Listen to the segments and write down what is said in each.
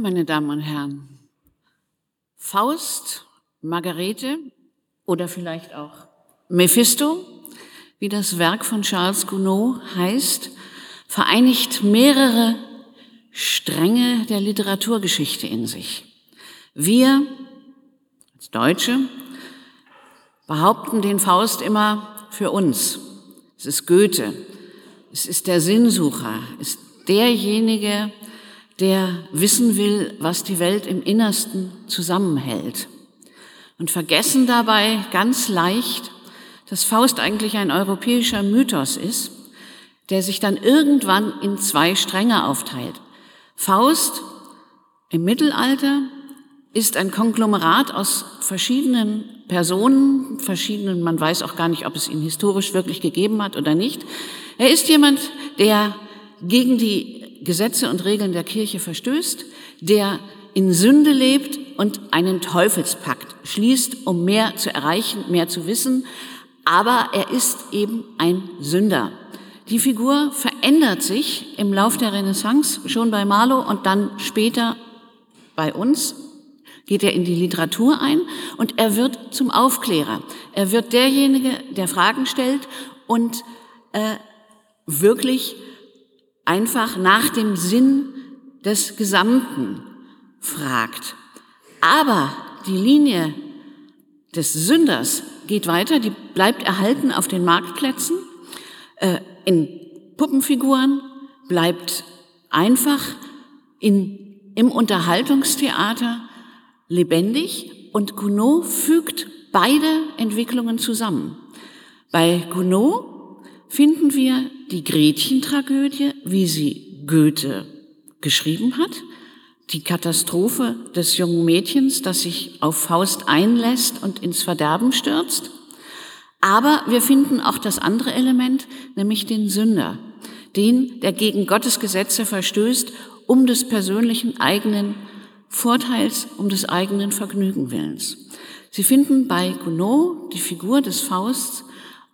Meine Damen und Herren, Faust, Margarete oder vielleicht auch Mephisto, wie das Werk von Charles Gounod heißt, vereinigt mehrere Stränge der Literaturgeschichte in sich. Wir als Deutsche behaupten den Faust immer für uns. Es ist Goethe, es ist der Sinnsucher, es ist derjenige, der wissen will, was die Welt im Innersten zusammenhält. Und vergessen dabei ganz leicht, dass Faust eigentlich ein europäischer Mythos ist, der sich dann irgendwann in zwei Stränge aufteilt. Faust im Mittelalter ist ein Konglomerat aus verschiedenen Personen, verschiedenen, man weiß auch gar nicht, ob es ihn historisch wirklich gegeben hat oder nicht. Er ist jemand, der gegen die Gesetze und Regeln der Kirche verstößt, der in Sünde lebt und einen Teufelspakt schließt, um mehr zu erreichen, mehr zu wissen. Aber er ist eben ein Sünder. Die Figur verändert sich im Lauf der Renaissance, schon bei Marlow und dann später bei uns, geht er in die Literatur ein und er wird zum Aufklärer. Er wird derjenige, der Fragen stellt und äh, wirklich einfach nach dem Sinn des Gesamten fragt. Aber die Linie des Sünders geht weiter, die bleibt erhalten auf den Marktplätzen, äh, in Puppenfiguren, bleibt einfach in, im Unterhaltungstheater lebendig und Gounod fügt beide Entwicklungen zusammen. Bei Gounod finden wir die Gretchen-Tragödie, wie sie Goethe geschrieben hat, die Katastrophe des jungen Mädchens, das sich auf Faust einlässt und ins Verderben stürzt. Aber wir finden auch das andere Element, nämlich den Sünder, den, der gegen Gottes Gesetze verstößt, um des persönlichen eigenen Vorteils, um des eigenen Vergnügen willens. Sie finden bei Gounod die Figur des Fausts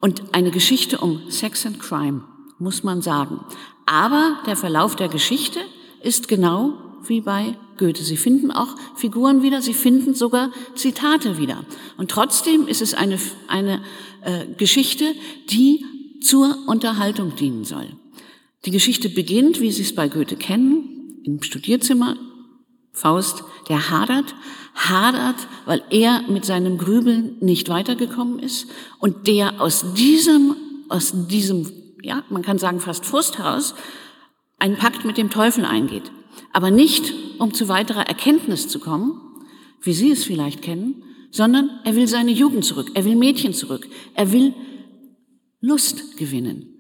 und eine Geschichte um Sex and Crime muss man sagen. Aber der Verlauf der Geschichte ist genau wie bei Goethe. Sie finden auch Figuren wieder, sie finden sogar Zitate wieder. Und trotzdem ist es eine, eine äh, Geschichte, die zur Unterhaltung dienen soll. Die Geschichte beginnt, wie Sie es bei Goethe kennen, im Studierzimmer. Faust, der hadert, hadert, weil er mit seinem Grübeln nicht weitergekommen ist und der aus diesem, aus diesem ja, man kann sagen fast Frust heraus, einen Pakt mit dem Teufel eingeht. Aber nicht, um zu weiterer Erkenntnis zu kommen, wie Sie es vielleicht kennen, sondern er will seine Jugend zurück, er will Mädchen zurück, er will Lust gewinnen.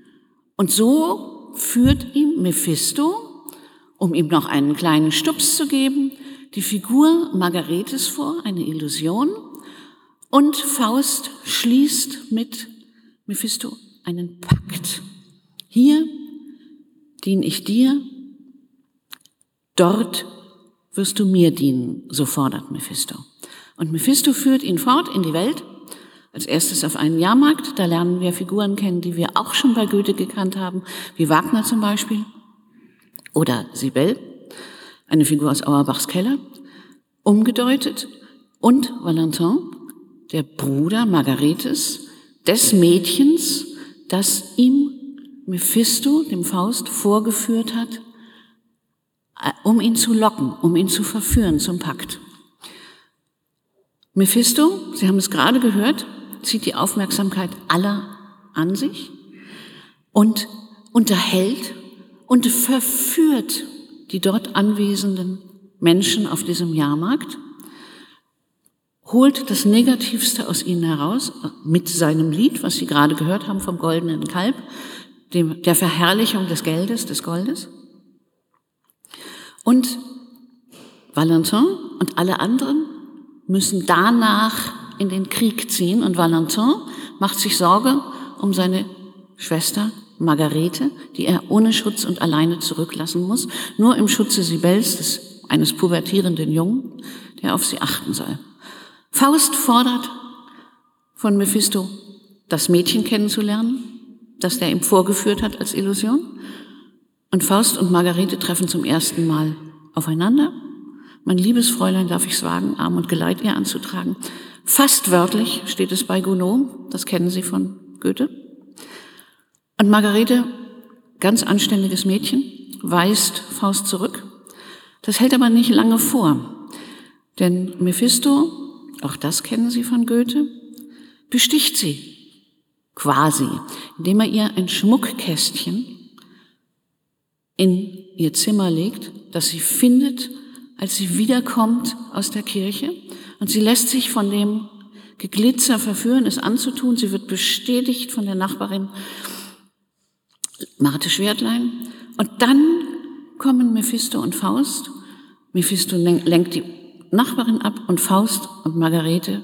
Und so führt ihm Mephisto, um ihm noch einen kleinen Stups zu geben, die Figur Margaretes vor, eine Illusion, und Faust schließt mit Mephisto einen Pakt. Hier diene ich dir, dort wirst du mir dienen, so fordert Mephisto. Und Mephisto führt ihn fort in die Welt, als erstes auf einen Jahrmarkt, da lernen wir Figuren kennen, die wir auch schon bei Goethe gekannt haben, wie Wagner zum Beispiel oder Sibel, eine Figur aus Auerbachs Keller, umgedeutet, und Valentin, der Bruder Margaretes, des Mädchens, das ihm Mephisto, dem Faust, vorgeführt hat, äh, um ihn zu locken, um ihn zu verführen zum Pakt. Mephisto, Sie haben es gerade gehört, zieht die Aufmerksamkeit aller an sich und unterhält und verführt die dort anwesenden Menschen auf diesem Jahrmarkt, holt das Negativste aus ihnen heraus mit seinem Lied, was Sie gerade gehört haben vom goldenen Kalb, dem, der Verherrlichung des Geldes, des Goldes. Und Valentin und alle anderen müssen danach in den Krieg ziehen und Valentin macht sich Sorge um seine Schwester Margarete, die er ohne Schutz und alleine zurücklassen muss, nur im Schutze Sibels, des, eines pubertierenden Jungen, der auf sie achten soll. Faust fordert von Mephisto, das Mädchen kennenzulernen, das der ihm vorgeführt hat als Illusion. Und Faust und Margarete treffen zum ersten Mal aufeinander. Mein liebes Fräulein, darf ich's wagen, Arm und Geleit ihr anzutragen. Fast wörtlich steht es bei Gounod, das kennen Sie von Goethe. Und Margarete, ganz anständiges Mädchen, weist Faust zurück. Das hält aber nicht lange vor, denn Mephisto, auch das kennen Sie von Goethe, besticht sie quasi, indem er ihr ein Schmuckkästchen in ihr Zimmer legt, das sie findet, als sie wiederkommt aus der Kirche. Und sie lässt sich von dem Geglitzer verführen, es anzutun. Sie wird bestätigt von der Nachbarin Marte Schwertlein. Und dann kommen Mephisto und Faust. Mephisto lenkt die Nachbarin ab und Faust und Margarete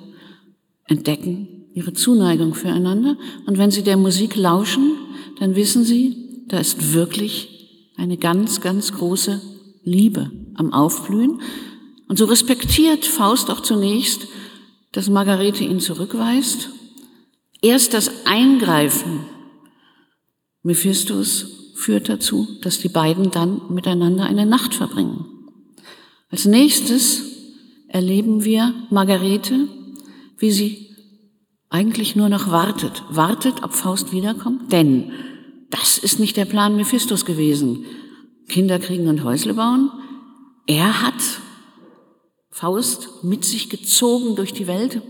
entdecken ihre Zuneigung füreinander. Und wenn sie der Musik lauschen, dann wissen sie, da ist wirklich eine ganz, ganz große Liebe am Aufblühen. Und so respektiert Faust auch zunächst, dass Margarete ihn zurückweist. Erst das Eingreifen Mephistos führt dazu, dass die beiden dann miteinander eine Nacht verbringen. Als nächstes erleben wir Margarete, wie sie eigentlich nur noch wartet, wartet, ob Faust wiederkommt, denn das ist nicht der Plan Mephistos gewesen. Kinder kriegen und Häusle bauen. Er hat Faust mit sich gezogen durch die Welt.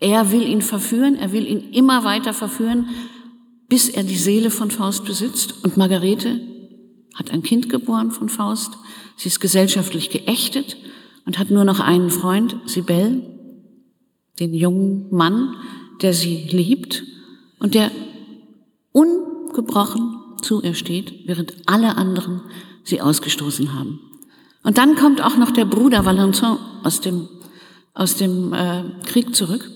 Er will ihn verführen, er will ihn immer weiter verführen, bis er die Seele von Faust besitzt. Und Margarete hat ein Kind geboren von Faust. Sie ist gesellschaftlich geächtet und hat nur noch einen Freund, Sibel, den jungen Mann, der sie liebt und der ungebrochen zu ihr steht, während alle anderen sie ausgestoßen haben. Und dann kommt auch noch der Bruder Valentin aus dem, aus dem äh, Krieg zurück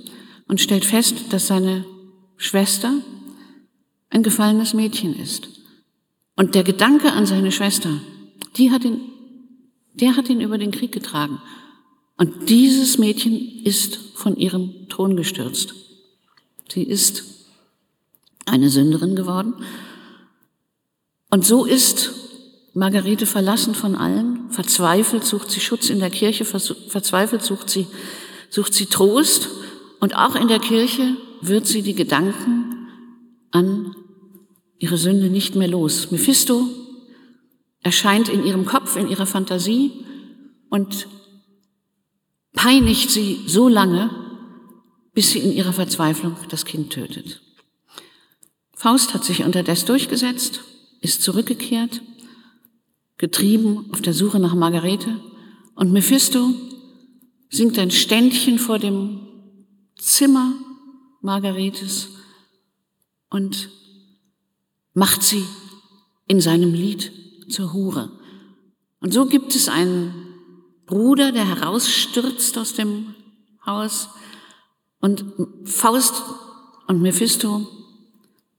und stellt fest, dass seine Schwester ein gefallenes Mädchen ist. Und der Gedanke an seine Schwester, die hat ihn, der hat ihn über den Krieg getragen. Und dieses Mädchen ist von ihrem Thron gestürzt. Sie ist eine Sünderin geworden. Und so ist Margarete verlassen von allen, verzweifelt sucht sie Schutz in der Kirche, verzweifelt sucht sie, sucht sie Trost. Und auch in der Kirche wird sie die Gedanken an ihre Sünde nicht mehr los. Mephisto erscheint in ihrem Kopf, in ihrer Fantasie und peinigt sie so lange, bis sie in ihrer Verzweiflung das Kind tötet. Faust hat sich unterdessen durchgesetzt, ist zurückgekehrt, getrieben auf der Suche nach Margarete und Mephisto singt ein Ständchen vor dem Zimmer Margaretes und macht sie in seinem Lied zur Hure. Und so gibt es einen Bruder, der herausstürzt aus dem Haus und Faust und Mephisto,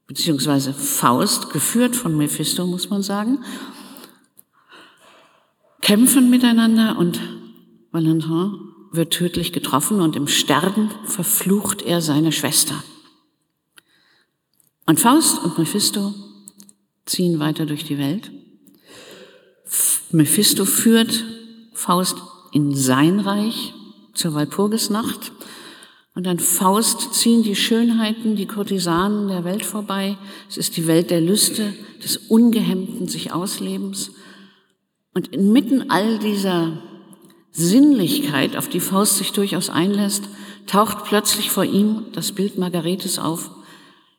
beziehungsweise Faust, geführt von Mephisto, muss man sagen, kämpfen miteinander und Valentin wird tödlich getroffen und im Sterben verflucht er seine Schwester. Und Faust und Mephisto ziehen weiter durch die Welt. Mephisto führt Faust in sein Reich zur Walpurgisnacht. Und an Faust ziehen die Schönheiten, die Kurtisanen der Welt vorbei. Es ist die Welt der Lüste, des ungehemmten sich Auslebens. Und inmitten all dieser Sinnlichkeit, auf die Faust sich durchaus einlässt, taucht plötzlich vor ihm das Bild Margaretes auf,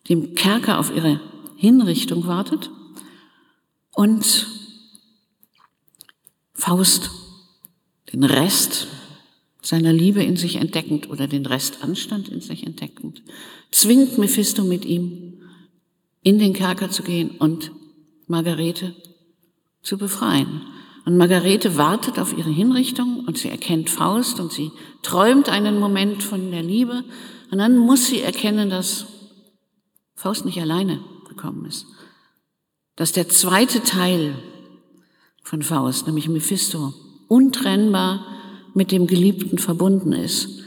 dem Kerker auf ihre Hinrichtung wartet. Und Faust den Rest seiner Liebe in sich entdeckend oder den Rest Anstand in sich entdeckend, zwingt Mephisto mit ihm in den Kerker zu gehen und Margarete zu befreien. Und Margarete wartet auf ihre Hinrichtung und sie erkennt Faust und sie träumt einen Moment von der Liebe und dann muss sie erkennen, dass Faust nicht alleine gekommen ist. Dass der zweite Teil von Faust, nämlich Mephisto, untrennbar mit dem Geliebten verbunden ist.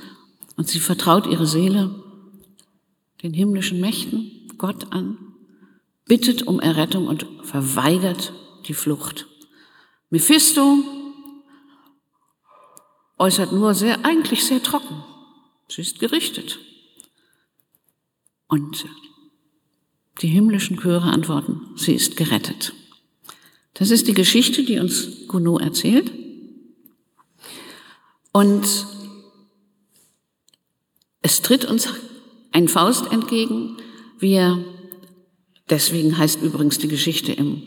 Und sie vertraut ihre Seele den himmlischen Mächten, Gott an, bittet um Errettung und verweigert die Flucht. Mephisto äußert nur sehr, eigentlich sehr trocken. Sie ist gerichtet. Und die himmlischen Chöre antworten, sie ist gerettet. Das ist die Geschichte, die uns Gounod erzählt. Und es tritt uns ein Faust entgegen. Wir, deswegen heißt übrigens die Geschichte im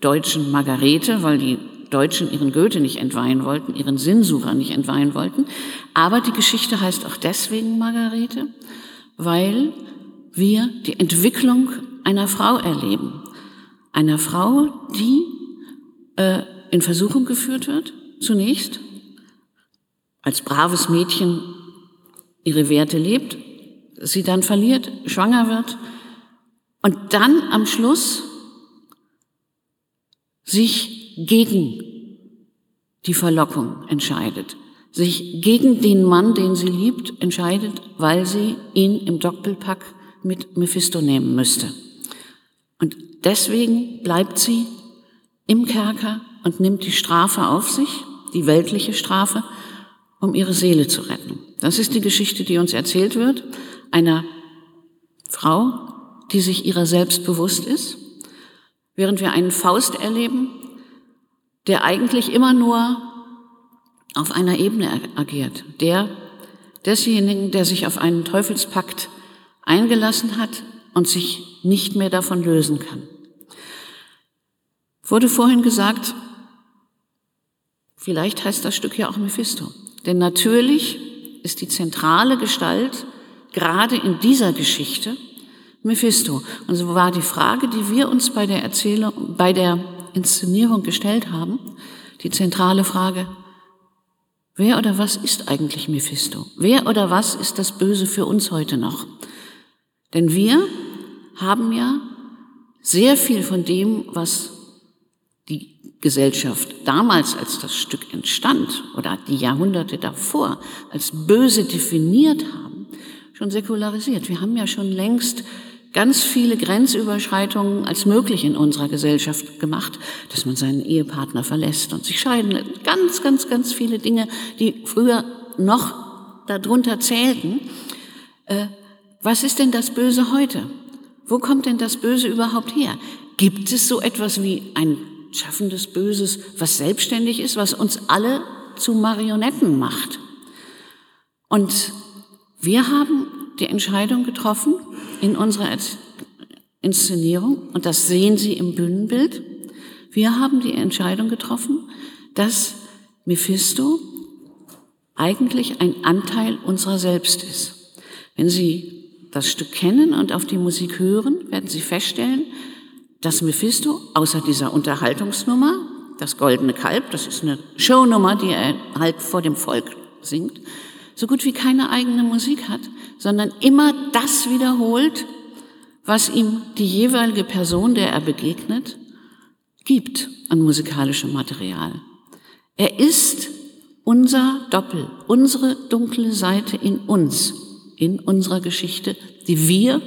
Deutschen Margarete, weil die Deutschen ihren Goethe nicht entweihen wollten, ihren Sinnsucher nicht entweihen wollten. Aber die Geschichte heißt auch deswegen Margarete, weil wir die Entwicklung einer Frau erleben. Einer Frau, die äh, in Versuchung geführt wird, zunächst, als braves Mädchen ihre Werte lebt, sie dann verliert, schwanger wird und dann am Schluss sich gegen die Verlockung entscheidet, sich gegen den Mann, den sie liebt, entscheidet, weil sie ihn im Doppelpack mit Mephisto nehmen müsste. Und deswegen bleibt sie im Kerker und nimmt die Strafe auf sich, die weltliche Strafe, um ihre Seele zu retten. Das ist die Geschichte, die uns erzählt wird, einer Frau, die sich ihrer selbst bewusst ist, während wir einen Faust erleben, der eigentlich immer nur auf einer Ebene agiert, der desjenigen, der sich auf einen Teufelspakt eingelassen hat und sich nicht mehr davon lösen kann. Wurde vorhin gesagt, vielleicht heißt das Stück ja auch Mephisto. Denn natürlich ist die zentrale Gestalt gerade in dieser Geschichte Mephisto. Und so war die Frage, die wir uns bei der Erzählung, bei der Inszenierung gestellt haben, die zentrale Frage, wer oder was ist eigentlich Mephisto? Wer oder was ist das Böse für uns heute noch? Denn wir haben ja sehr viel von dem, was die Gesellschaft damals, als das Stück entstand oder die Jahrhunderte davor als böse definiert haben, schon säkularisiert. Wir haben ja schon längst ganz viele Grenzüberschreitungen als möglich in unserer Gesellschaft gemacht, dass man seinen Ehepartner verlässt und sich scheiden. Ganz, ganz, ganz viele Dinge, die früher noch darunter zählten. Äh, was ist denn das Böse heute? Wo kommt denn das Böse überhaupt her? Gibt es so etwas wie ein schaffendes Böses, was selbstständig ist, was uns alle zu Marionetten macht? Und wir haben die Entscheidung getroffen in unserer Inszenierung, und das sehen Sie im Bühnenbild, wir haben die Entscheidung getroffen, dass Mephisto eigentlich ein Anteil unserer selbst ist. Wenn Sie das Stück kennen und auf die Musik hören, werden Sie feststellen, dass Mephisto außer dieser Unterhaltungsnummer, das Goldene Kalb, das ist eine Shownummer, die er halb vor dem Volk singt, so gut wie keine eigene Musik hat, sondern immer das wiederholt, was ihm die jeweilige Person, der er begegnet, gibt an musikalischem Material. Er ist unser Doppel, unsere dunkle Seite in uns, in unserer Geschichte, die wir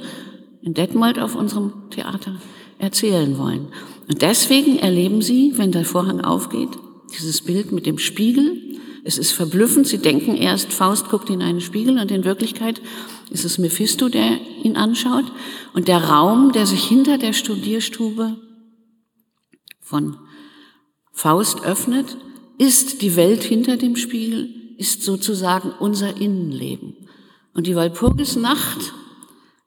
in Detmold auf unserem Theater erzählen wollen. Und deswegen erleben Sie, wenn der Vorhang aufgeht, dieses Bild mit dem Spiegel, es ist verblüffend. Sie denken erst, Faust guckt in einen Spiegel und in Wirklichkeit ist es Mephisto, der ihn anschaut. Und der Raum, der sich hinter der Studierstube von Faust öffnet, ist die Welt hinter dem Spiegel, ist sozusagen unser Innenleben. Und die Walpurgisnacht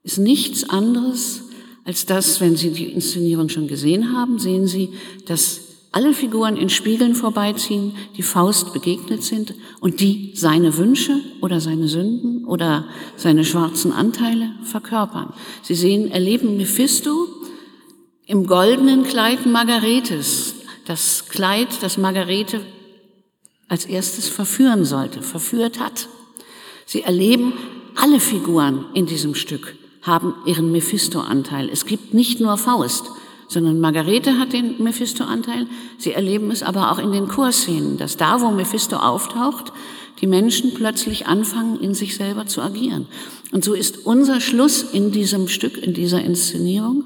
ist nichts anderes als das, wenn Sie die Inszenierung schon gesehen haben, sehen Sie, dass alle Figuren in Spiegeln vorbeiziehen, die Faust begegnet sind und die seine Wünsche oder seine Sünden oder seine schwarzen Anteile verkörpern. Sie sehen, erleben Mephisto im goldenen Kleid Margaretes, das Kleid, das Margarete als erstes verführen sollte, verführt hat. Sie erleben, alle Figuren in diesem Stück haben ihren Mephisto-Anteil. Es gibt nicht nur Faust, sondern Margarete hat den Mephisto-Anteil. Sie erleben es aber auch in den Chorszenen, dass da, wo Mephisto auftaucht, die Menschen plötzlich anfangen, in sich selber zu agieren. Und so ist unser Schluss in diesem Stück, in dieser Inszenierung,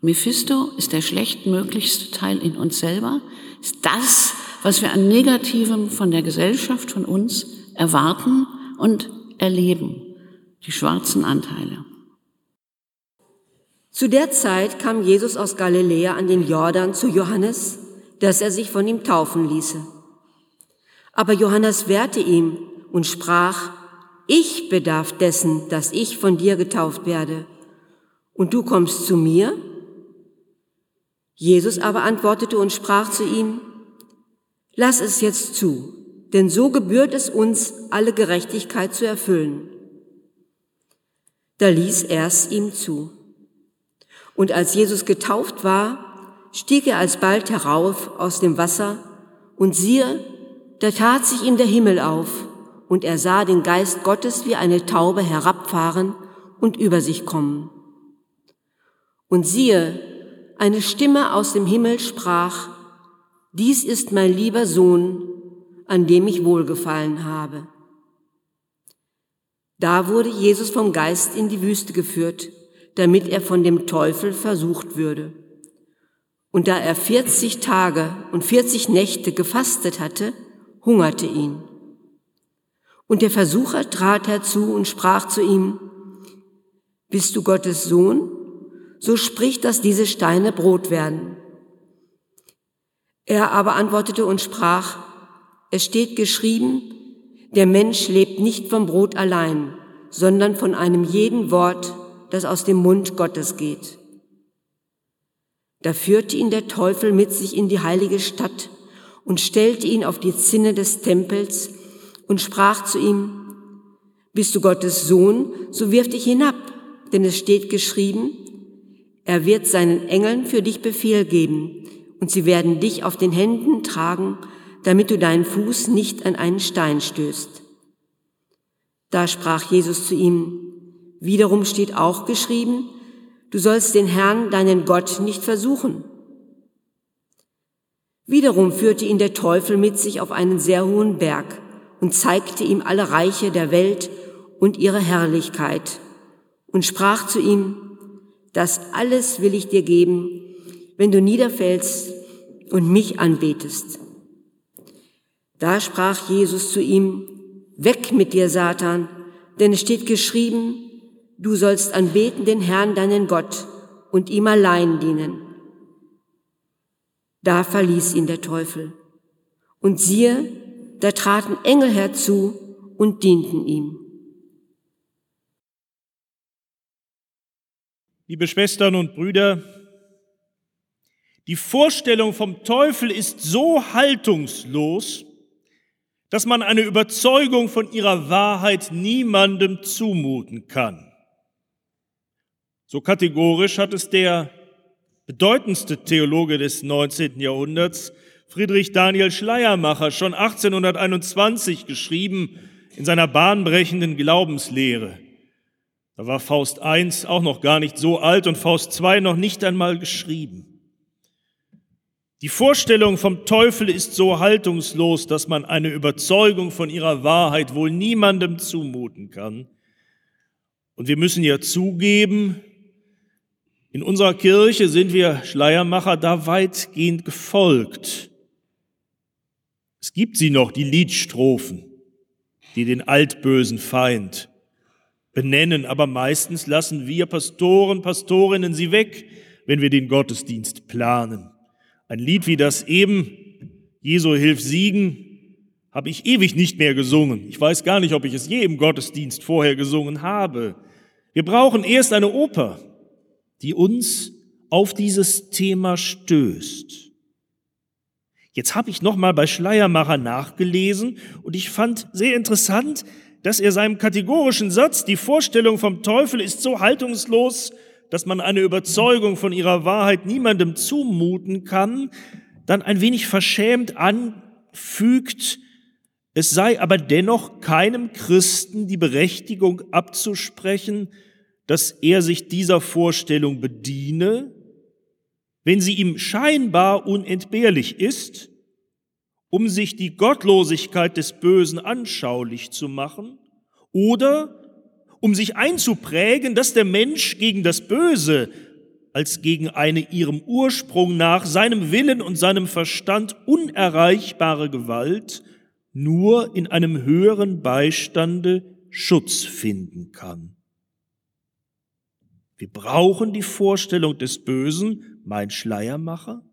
Mephisto ist der schlechtmöglichste Teil in uns selber, ist das, was wir an Negativem von der Gesellschaft, von uns erwarten und erleben, die schwarzen Anteile. Zu der Zeit kam Jesus aus Galiläa an den Jordan zu Johannes, dass er sich von ihm taufen ließe. Aber Johannes wehrte ihm und sprach, ich bedarf dessen, dass ich von dir getauft werde. Und du kommst zu mir? Jesus aber antwortete und sprach zu ihm, lass es jetzt zu, denn so gebührt es uns, alle Gerechtigkeit zu erfüllen. Da ließ er es ihm zu. Und als Jesus getauft war, stieg er alsbald herauf aus dem Wasser, und siehe, da tat sich ihm der Himmel auf, und er sah den Geist Gottes wie eine Taube herabfahren und über sich kommen. Und siehe, eine Stimme aus dem Himmel sprach, dies ist mein lieber Sohn, an dem ich wohlgefallen habe. Da wurde Jesus vom Geist in die Wüste geführt, damit er von dem Teufel versucht würde. Und da er 40 Tage und 40 Nächte gefastet hatte, hungerte ihn. Und der Versucher trat herzu und sprach zu ihm, Bist du Gottes Sohn? So sprich, dass diese Steine Brot werden. Er aber antwortete und sprach, Es steht geschrieben, der Mensch lebt nicht vom Brot allein, sondern von einem jeden Wort, das aus dem Mund Gottes geht. Da führte ihn der Teufel mit sich in die heilige Stadt und stellte ihn auf die Zinne des Tempels und sprach zu ihm, bist du Gottes Sohn, so wirf dich hinab, denn es steht geschrieben, er wird seinen Engeln für dich Befehl geben, und sie werden dich auf den Händen tragen, damit du deinen Fuß nicht an einen Stein stößt. Da sprach Jesus zu ihm, wiederum steht auch geschrieben, du sollst den Herrn, deinen Gott, nicht versuchen. Wiederum führte ihn der Teufel mit sich auf einen sehr hohen Berg und zeigte ihm alle Reiche der Welt und ihre Herrlichkeit und sprach zu ihm, das alles will ich dir geben, wenn du niederfällst und mich anbetest. Da sprach Jesus zu ihm, Weg mit dir, Satan, denn es steht geschrieben, du sollst anbeten den Herrn, deinen Gott, und ihm allein dienen. Da verließ ihn der Teufel. Und siehe, da traten Engel herzu und dienten ihm. Liebe Schwestern und Brüder, die Vorstellung vom Teufel ist so haltungslos, dass man eine Überzeugung von ihrer Wahrheit niemandem zumuten kann. So kategorisch hat es der bedeutendste Theologe des 19. Jahrhunderts, Friedrich Daniel Schleiermacher, schon 1821 geschrieben in seiner bahnbrechenden Glaubenslehre. Da war Faust I auch noch gar nicht so alt und Faust II noch nicht einmal geschrieben. Die Vorstellung vom Teufel ist so haltungslos, dass man eine Überzeugung von ihrer Wahrheit wohl niemandem zumuten kann. Und wir müssen ja zugeben, in unserer Kirche sind wir Schleiermacher da weitgehend gefolgt. Es gibt sie noch, die Liedstrophen, die den altbösen Feind benennen, aber meistens lassen wir Pastoren, Pastorinnen sie weg, wenn wir den Gottesdienst planen. Ein Lied wie das eben, Jesu hilf siegen, habe ich ewig nicht mehr gesungen. Ich weiß gar nicht, ob ich es je im Gottesdienst vorher gesungen habe. Wir brauchen erst eine Oper, die uns auf dieses Thema stößt. Jetzt habe ich noch mal bei Schleiermacher nachgelesen und ich fand sehr interessant, dass er seinem kategorischen Satz, die Vorstellung vom Teufel ist so haltungslos, dass man eine Überzeugung von ihrer Wahrheit niemandem zumuten kann, dann ein wenig verschämt anfügt, es sei aber dennoch keinem Christen die Berechtigung abzusprechen, dass er sich dieser Vorstellung bediene, wenn sie ihm scheinbar unentbehrlich ist, um sich die Gottlosigkeit des Bösen anschaulich zu machen, oder um sich einzuprägen, dass der Mensch gegen das Böse als gegen eine ihrem Ursprung nach, seinem Willen und seinem Verstand unerreichbare Gewalt nur in einem höheren Beistande Schutz finden kann. Wir brauchen die Vorstellung des Bösen, mein Schleiermacher,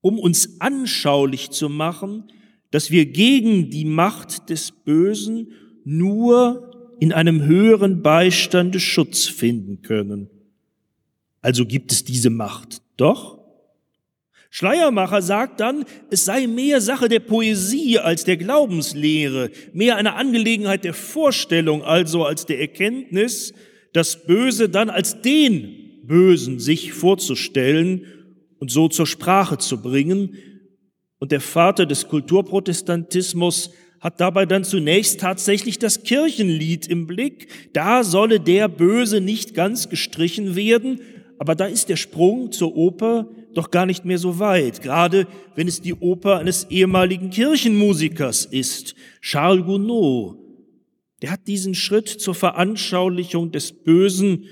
um uns anschaulich zu machen, dass wir gegen die Macht des Bösen nur in einem höheren Beistande Schutz finden können. Also gibt es diese Macht doch. Schleiermacher sagt dann, es sei mehr Sache der Poesie als der Glaubenslehre, mehr eine Angelegenheit der Vorstellung also als der Erkenntnis, das Böse dann als den Bösen sich vorzustellen und so zur Sprache zu bringen. Und der Vater des Kulturprotestantismus hat dabei dann zunächst tatsächlich das Kirchenlied im Blick. Da solle der Böse nicht ganz gestrichen werden, aber da ist der Sprung zur Oper doch gar nicht mehr so weit, gerade wenn es die Oper eines ehemaligen Kirchenmusikers ist, Charles Gounod. Der hat diesen Schritt zur Veranschaulichung des Bösen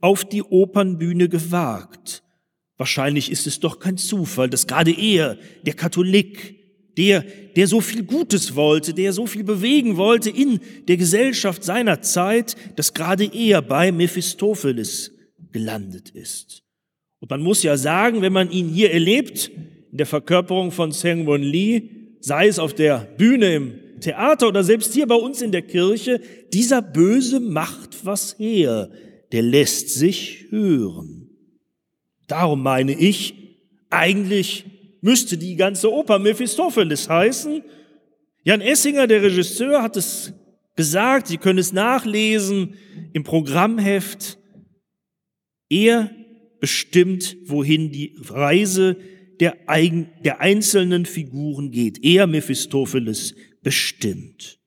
auf die Opernbühne gewagt. Wahrscheinlich ist es doch kein Zufall, dass gerade er, der Katholik, der, der so viel Gutes wollte, der so viel bewegen wollte in der Gesellschaft seiner Zeit, dass gerade er bei Mephistopheles gelandet ist. Und man muss ja sagen, wenn man ihn hier erlebt, in der Verkörperung von Seng Won Lee, sei es auf der Bühne im Theater oder selbst hier bei uns in der Kirche, dieser Böse macht was her, der lässt sich hören. Darum meine ich, eigentlich müsste die ganze Oper Mephistopheles heißen. Jan Essinger, der Regisseur, hat es gesagt, Sie können es nachlesen im Programmheft. Er bestimmt, wohin die Reise der, eigen, der einzelnen Figuren geht. Er, Mephistopheles, bestimmt.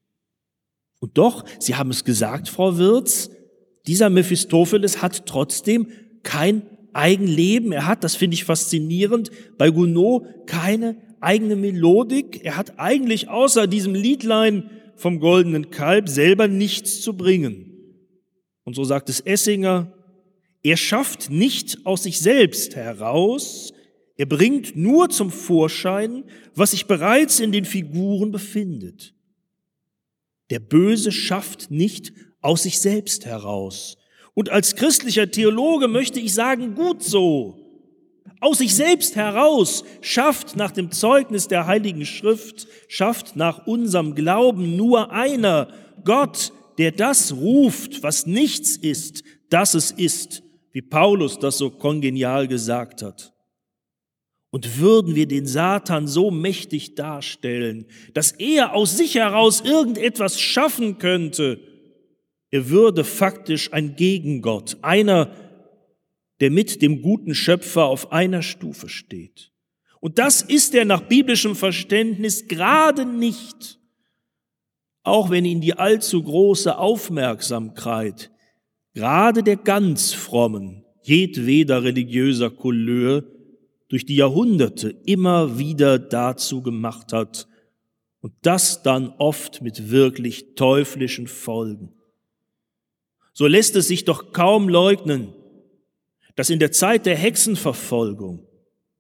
Und doch, Sie haben es gesagt, Frau Wirz, dieser Mephistopheles hat trotzdem kein Eigenleben. Er hat, das finde ich faszinierend, bei Gounod keine eigene Melodik. Er hat eigentlich außer diesem Liedlein vom goldenen Kalb selber nichts zu bringen. Und so sagt es Essinger, er schafft nicht aus sich selbst heraus, er bringt nur zum Vorschein, was sich bereits in den Figuren befindet. Der Böse schafft nicht aus sich selbst heraus. Und als christlicher Theologe möchte ich sagen, gut so. Aus sich selbst heraus schafft nach dem Zeugnis der Heiligen Schrift, schafft nach unserem Glauben nur einer, Gott, der das ruft, was nichts ist, dass es ist wie Paulus das so kongenial gesagt hat. Und würden wir den Satan so mächtig darstellen, dass er aus sich heraus irgendetwas schaffen könnte, er würde faktisch ein Gegengott, einer, der mit dem guten Schöpfer auf einer Stufe steht. Und das ist er nach biblischem Verständnis gerade nicht, auch wenn ihn die allzu große Aufmerksamkeit gerade der ganz frommen, jedweder religiöser Couleur durch die Jahrhunderte immer wieder dazu gemacht hat und das dann oft mit wirklich teuflischen Folgen. So lässt es sich doch kaum leugnen, dass in der Zeit der Hexenverfolgung,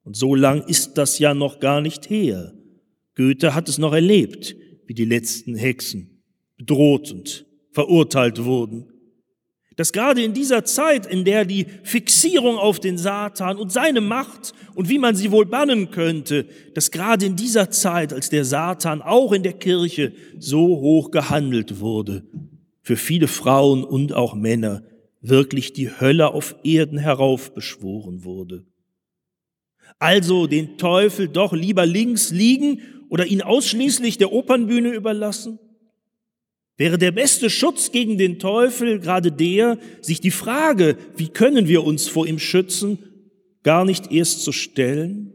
und so lang ist das ja noch gar nicht her, Goethe hat es noch erlebt, wie die letzten Hexen bedroht und verurteilt wurden, dass gerade in dieser Zeit, in der die Fixierung auf den Satan und seine Macht und wie man sie wohl bannen könnte, dass gerade in dieser Zeit, als der Satan auch in der Kirche so hoch gehandelt wurde, für viele Frauen und auch Männer wirklich die Hölle auf Erden heraufbeschworen wurde. Also den Teufel doch lieber links liegen oder ihn ausschließlich der Opernbühne überlassen? Wäre der beste Schutz gegen den Teufel gerade der, sich die Frage, wie können wir uns vor ihm schützen, gar nicht erst zu stellen?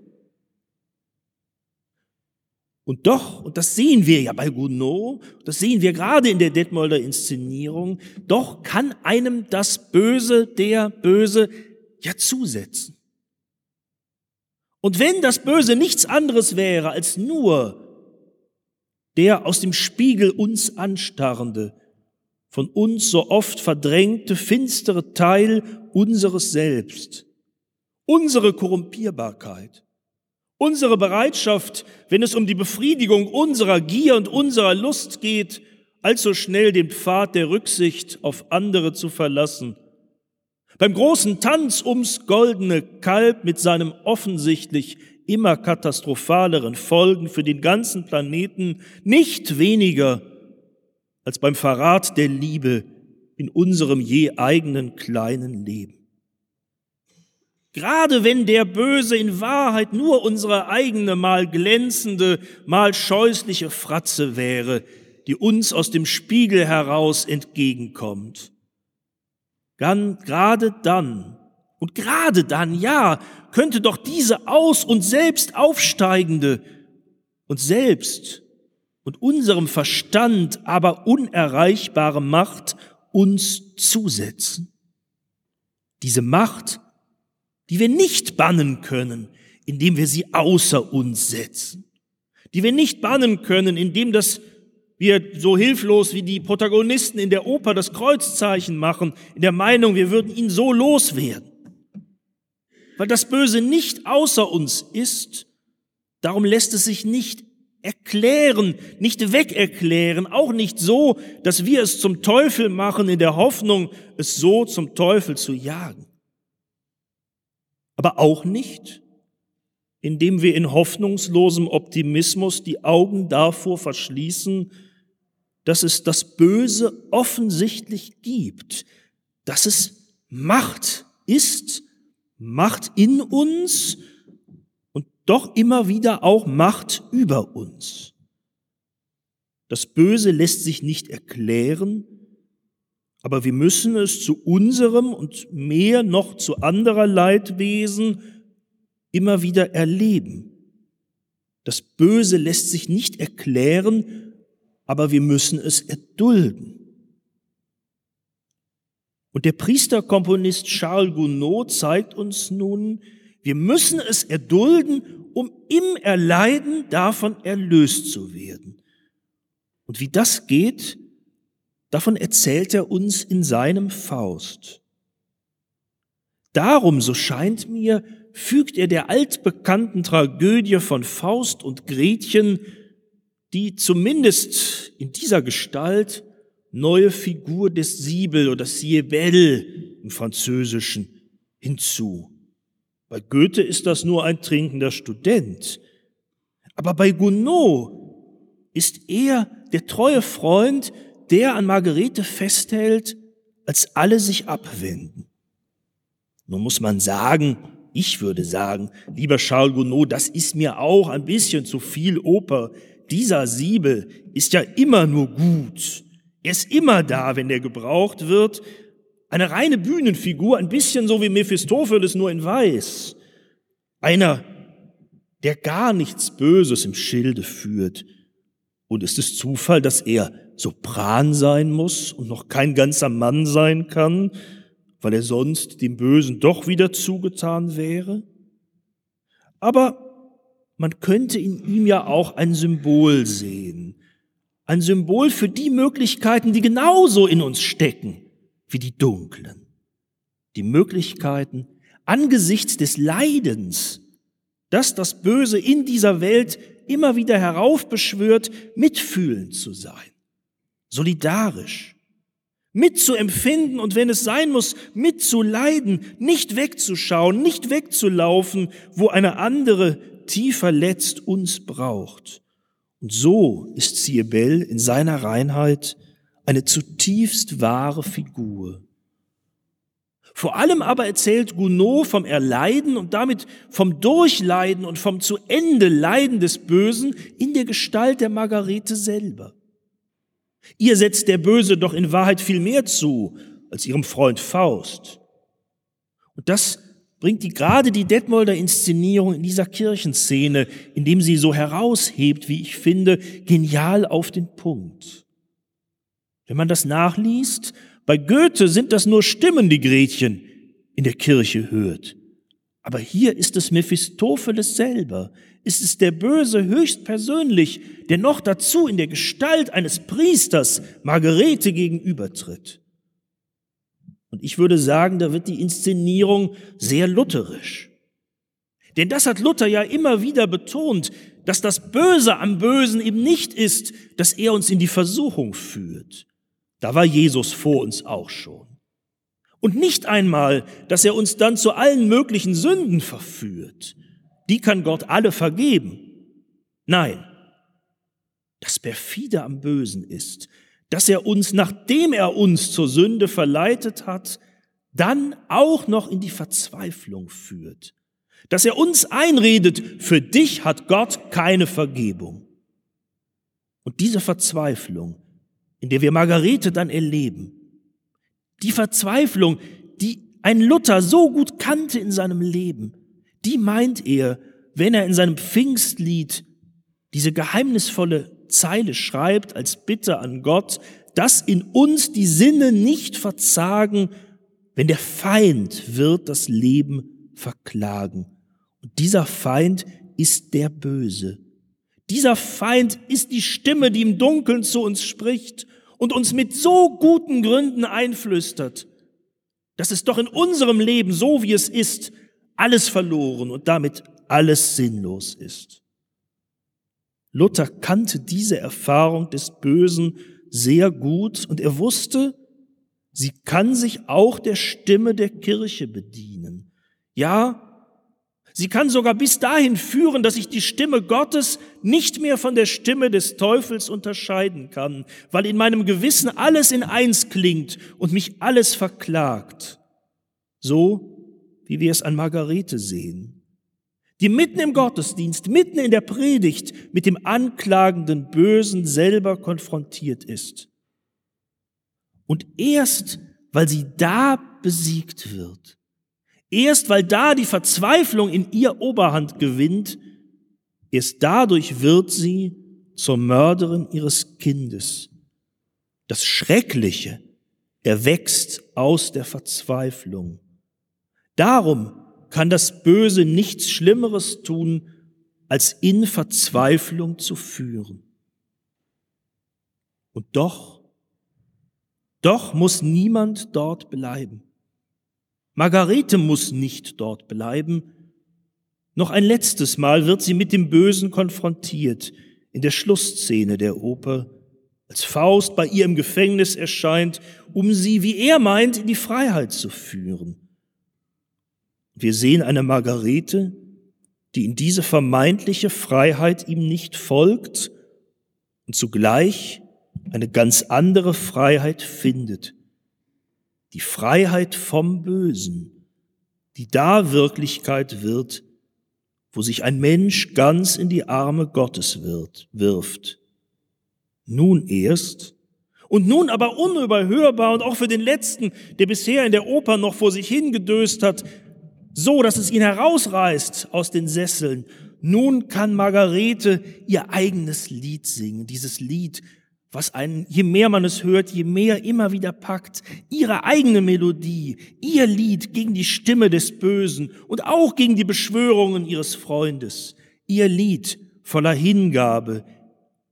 Und doch, und das sehen wir ja bei Gounod, das sehen wir gerade in der Detmolder Inszenierung, doch kann einem das Böse, der Böse, ja zusetzen. Und wenn das Böse nichts anderes wäre als nur der aus dem Spiegel uns anstarrende, von uns so oft verdrängte, finstere Teil unseres Selbst, unsere Korrumpierbarkeit, unsere Bereitschaft, wenn es um die Befriedigung unserer Gier und unserer Lust geht, allzu schnell den Pfad der Rücksicht auf andere zu verlassen. Beim großen Tanz ums goldene Kalb mit seinem offensichtlich immer katastrophaleren Folgen für den ganzen Planeten nicht weniger als beim Verrat der Liebe in unserem je eigenen kleinen Leben. Gerade wenn der Böse in Wahrheit nur unsere eigene mal glänzende, mal scheußliche Fratze wäre, die uns aus dem Spiegel heraus entgegenkommt. Dann, gerade dann, und gerade dann, ja, könnte doch diese aus uns selbst aufsteigende und selbst und unserem Verstand aber unerreichbare Macht uns zusetzen. Diese Macht, die wir nicht bannen können, indem wir sie außer uns setzen, die wir nicht bannen können, indem das wir so hilflos wie die Protagonisten in der Oper das Kreuzzeichen machen, in der Meinung, wir würden ihn so loswerden. Weil das Böse nicht außer uns ist, darum lässt es sich nicht erklären, nicht wegerklären, auch nicht so, dass wir es zum Teufel machen in der Hoffnung, es so zum Teufel zu jagen. Aber auch nicht, indem wir in hoffnungslosem Optimismus die Augen davor verschließen, dass es das Böse offensichtlich gibt, dass es Macht ist, Macht in uns doch immer wieder auch Macht über uns. Das Böse lässt sich nicht erklären, aber wir müssen es zu unserem und mehr noch zu anderer Leidwesen immer wieder erleben. Das Böse lässt sich nicht erklären, aber wir müssen es erdulden. Und der Priesterkomponist Charles Gounod zeigt uns nun, wir müssen es erdulden, um im Erleiden davon erlöst zu werden. Und wie das geht, davon erzählt er uns in seinem Faust. Darum, so scheint mir, fügt er der altbekannten Tragödie von Faust und Gretchen, die zumindest in dieser Gestalt neue Figur des Siebel oder Siebel im Französischen hinzu. Bei Goethe ist das nur ein trinkender Student. Aber bei Gounod ist er der treue Freund, der an Margarete festhält, als alle sich abwenden. Nun muss man sagen, ich würde sagen, lieber Charles Gounod, das ist mir auch ein bisschen zu viel Oper. Dieser Siebel ist ja immer nur gut. Er ist immer da, wenn er gebraucht wird. Eine reine Bühnenfigur, ein bisschen so wie Mephistopheles, nur in weiß. Einer, der gar nichts Böses im Schilde führt. Und ist es Zufall, dass er Sopran sein muss und noch kein ganzer Mann sein kann, weil er sonst dem Bösen doch wieder zugetan wäre? Aber man könnte in ihm ja auch ein Symbol sehen. Ein Symbol für die Möglichkeiten, die genauso in uns stecken wie die dunklen. Die Möglichkeiten, angesichts des Leidens, das das Böse in dieser Welt immer wieder heraufbeschwört, mitfühlend zu sein, solidarisch, mitzuempfinden und wenn es sein muss, mitzuleiden, nicht wegzuschauen, nicht wegzulaufen, wo eine andere, tief verletzt uns braucht. Und so ist Ziebel in seiner Reinheit eine zutiefst wahre Figur. Vor allem aber erzählt Gounod vom Erleiden und damit vom Durchleiden und vom zu Ende Leiden des Bösen in der Gestalt der Margarete selber. Ihr setzt der Böse doch in Wahrheit viel mehr zu als ihrem Freund Faust. Und das bringt die, gerade die Detmolder Inszenierung in dieser Kirchenszene, indem sie so heraushebt, wie ich finde, genial auf den Punkt. Wenn man das nachliest, bei Goethe sind das nur Stimmen, die Gretchen in der Kirche hört. Aber hier ist es Mephistopheles selber. Ist es der Böse höchstpersönlich, der noch dazu in der Gestalt eines Priesters Margarete gegenübertritt. Und ich würde sagen, da wird die Inszenierung sehr lutherisch. Denn das hat Luther ja immer wieder betont, dass das Böse am Bösen eben nicht ist, dass er uns in die Versuchung führt. Da war Jesus vor uns auch schon. Und nicht einmal, dass er uns dann zu allen möglichen Sünden verführt. Die kann Gott alle vergeben. Nein, das perfide am Bösen ist, dass er uns, nachdem er uns zur Sünde verleitet hat, dann auch noch in die Verzweiflung führt. Dass er uns einredet, für dich hat Gott keine Vergebung. Und diese Verzweiflung, in der wir Margarete dann erleben, die Verzweiflung, die ein Luther so gut kannte in seinem Leben, die meint er, wenn er in seinem Pfingstlied diese geheimnisvolle Zeile schreibt als Bitte an Gott, dass in uns die Sinne nicht verzagen, wenn der Feind wird das Leben verklagen. Und dieser Feind ist der Böse. Dieser Feind ist die Stimme, die im Dunkeln zu uns spricht und uns mit so guten Gründen einflüstert, dass es doch in unserem Leben, so wie es ist, alles verloren und damit alles sinnlos ist. Luther kannte diese Erfahrung des Bösen sehr gut und er wusste, sie kann sich auch der Stimme der Kirche bedienen. Ja, Sie kann sogar bis dahin führen, dass ich die Stimme Gottes nicht mehr von der Stimme des Teufels unterscheiden kann, weil in meinem Gewissen alles in eins klingt und mich alles verklagt. So wie wir es an Margarete sehen, die mitten im Gottesdienst, mitten in der Predigt mit dem anklagenden Bösen selber konfrontiert ist. Und erst weil sie da besiegt wird, Erst weil da die Verzweiflung in ihr Oberhand gewinnt, erst dadurch wird sie zur Mörderin ihres Kindes. Das Schreckliche erwächst aus der Verzweiflung. Darum kann das Böse nichts Schlimmeres tun, als in Verzweiflung zu führen. Und doch, doch muss niemand dort bleiben. Margarete muss nicht dort bleiben. Noch ein letztes Mal wird sie mit dem Bösen konfrontiert in der Schlussszene der Oper, als Faust bei ihr im Gefängnis erscheint, um sie, wie er meint, in die Freiheit zu führen. Wir sehen eine Margarete, die in diese vermeintliche Freiheit ihm nicht folgt und zugleich eine ganz andere Freiheit findet, die Freiheit vom Bösen, die da Wirklichkeit wird, wo sich ein Mensch ganz in die Arme Gottes wird, wirft. Nun erst, und nun aber unüberhörbar und auch für den Letzten, der bisher in der Oper noch vor sich hingedöst hat, so dass es ihn herausreißt aus den Sesseln. Nun kann Margarete ihr eigenes Lied singen, dieses Lied, was einen, je mehr man es hört, je mehr immer wieder packt, ihre eigene Melodie, ihr Lied gegen die Stimme des Bösen und auch gegen die Beschwörungen ihres Freundes, ihr Lied voller Hingabe,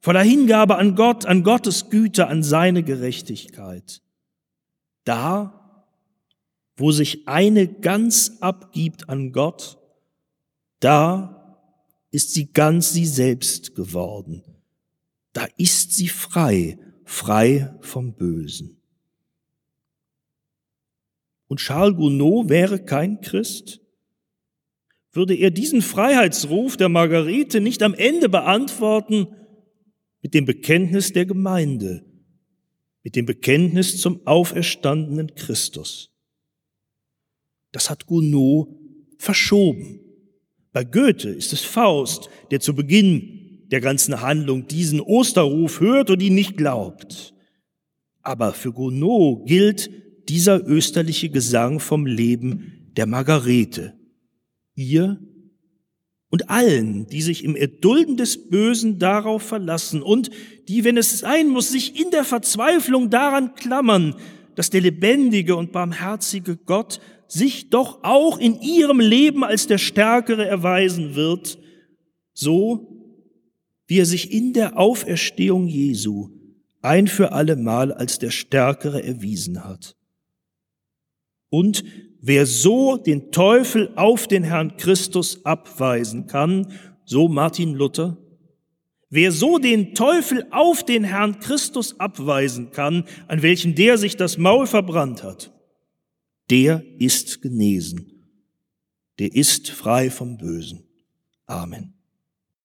voller Hingabe an Gott, an Gottes Güte, an seine Gerechtigkeit. Da, wo sich eine ganz abgibt an Gott, da ist sie ganz sie selbst geworden da ist sie frei, frei vom Bösen. Und Charles Gounod wäre kein Christ? Würde er diesen Freiheitsruf der Margarete nicht am Ende beantworten mit dem Bekenntnis der Gemeinde, mit dem Bekenntnis zum auferstandenen Christus? Das hat Gounod verschoben. Bei Goethe ist es Faust, der zu Beginn der ganzen Handlung diesen Osterruf hört und ihn nicht glaubt. Aber für Gounod gilt dieser österliche Gesang vom Leben der Margarete. Ihr und allen, die sich im Erdulden des Bösen darauf verlassen und die, wenn es sein muss, sich in der Verzweiflung daran klammern, dass der lebendige und barmherzige Gott sich doch auch in ihrem Leben als der Stärkere erweisen wird, so wie er sich in der Auferstehung Jesu ein für alle Mal als der Stärkere erwiesen hat. Und wer so den Teufel auf den Herrn Christus abweisen kann, so Martin Luther, wer so den Teufel auf den Herrn Christus abweisen kann, an welchem der sich das Maul verbrannt hat, der ist genesen, der ist frei vom Bösen. Amen.